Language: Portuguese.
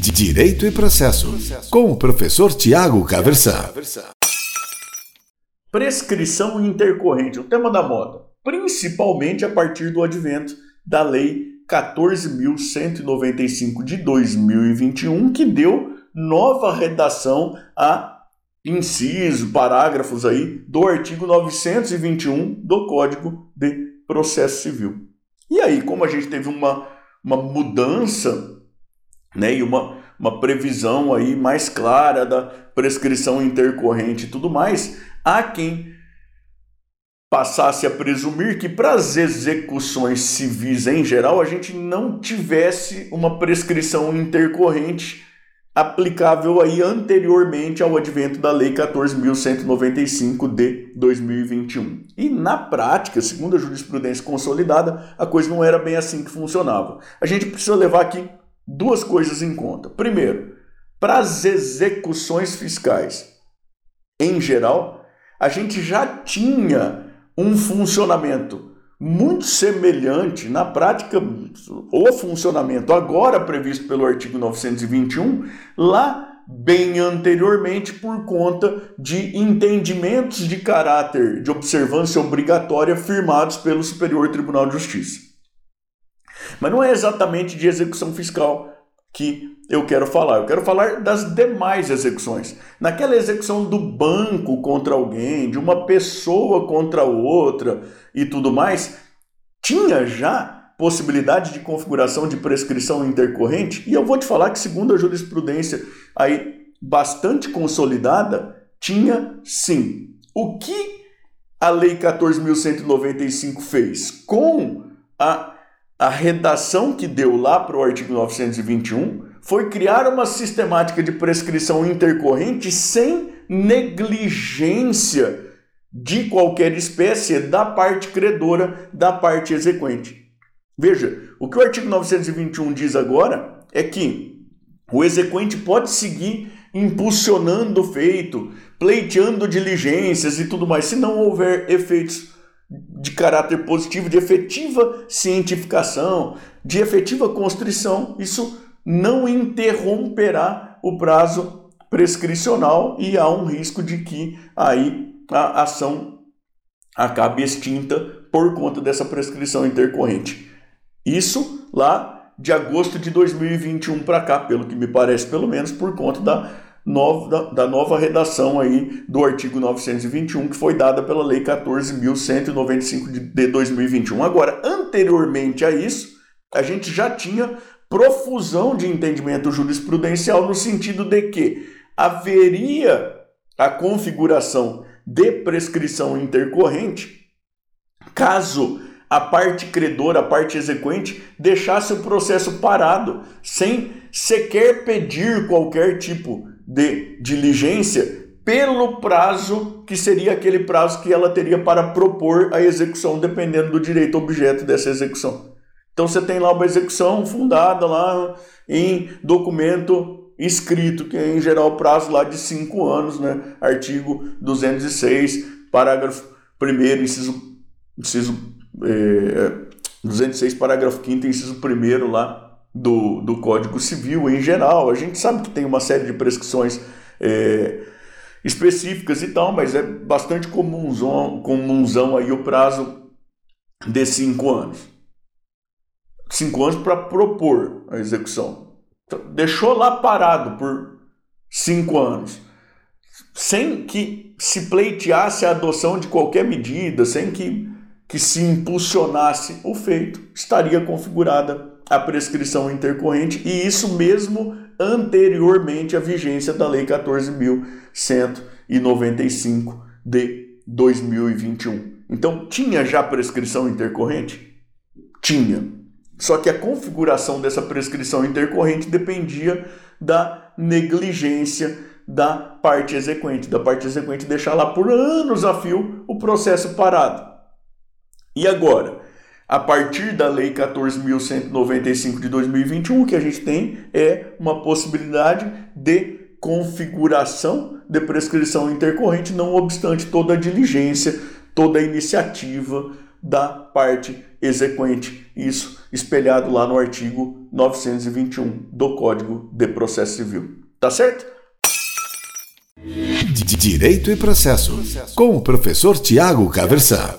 Direito e Processo, com o professor Tiago Caversan. Prescrição intercorrente, o tema da moda, principalmente a partir do advento da Lei 14.195 de 2021, que deu nova redação a inciso, parágrafos aí do artigo 921 do Código de Processo Civil. E aí, como a gente teve uma, uma mudança né, e uma, uma previsão aí mais clara da prescrição intercorrente e tudo mais, há quem passasse a presumir que para as execuções civis em geral a gente não tivesse uma prescrição intercorrente aplicável aí anteriormente ao advento da Lei 14.195 de 2021. E na prática, segundo a jurisprudência consolidada, a coisa não era bem assim que funcionava. A gente precisa levar aqui duas coisas em conta. Primeiro, para as execuções fiscais, em geral, a gente já tinha um funcionamento muito semelhante na prática, o funcionamento agora previsto pelo artigo 921, lá bem anteriormente por conta de entendimentos de caráter de observância obrigatória firmados pelo Superior Tribunal de Justiça. Mas não é exatamente de execução fiscal que eu quero falar. Eu quero falar das demais execuções. Naquela execução do banco contra alguém, de uma pessoa contra outra e tudo mais, tinha já possibilidade de configuração de prescrição intercorrente, e eu vou te falar que segundo a jurisprudência aí bastante consolidada, tinha sim. O que a lei 14.195 fez com a a redação que deu lá para o artigo 921 foi criar uma sistemática de prescrição intercorrente sem negligência de qualquer espécie da parte credora, da parte exequente. Veja, o que o artigo 921 diz agora é que o exequente pode seguir impulsionando o feito, pleiteando diligências e tudo mais, se não houver efeitos de caráter positivo, de efetiva cientificação, de efetiva constrição, isso não interromperá o prazo prescricional e há um risco de que aí a ação acabe extinta por conta dessa prescrição intercorrente. Isso lá de agosto de 2021 para cá, pelo que me parece, pelo menos por conta da nova, da nova redação aí do artigo 921, que foi dada pela Lei 14.195 de 2021. Agora, anteriormente a isso, a gente já tinha profusão de entendimento jurisprudencial no sentido de que haveria a configuração de prescrição intercorrente caso a parte credora, a parte exequente, deixasse o processo parado, sem sequer pedir qualquer tipo de diligência pelo prazo que seria aquele prazo que ela teria para propor a execução, dependendo do direito objeto dessa execução. Então você tem lá uma execução fundada lá em documento escrito, que é em geral prazo lá de cinco anos, né? Artigo 206, parágrafo 1 inciso, inciso é, 206, parágrafo 5 inciso 1 lá do, do Código Civil em geral. A gente sabe que tem uma série de prescrições é, específicas e tal, mas é bastante comunzão, comunzão aí o prazo de cinco anos. Cinco anos para propor a execução. Então, deixou lá parado por cinco anos, sem que se pleiteasse a adoção de qualquer medida, sem que, que se impulsionasse o feito, estaria configurada a prescrição intercorrente e isso mesmo anteriormente à vigência da Lei 14.195 de 2021. Então, tinha já prescrição intercorrente? Tinha. Só que a configuração dessa prescrição intercorrente dependia da negligência da parte exequente, da parte exequente deixar lá por anos a fio o processo parado. E agora, a partir da Lei 14.195 de 2021, o que a gente tem é uma possibilidade de configuração de prescrição intercorrente, não obstante toda a diligência, toda a iniciativa da parte exequente. Isso espelhado lá no artigo 921 do Código de Processo Civil. Tá certo? Direito e Processo, com o professor Tiago Caversan.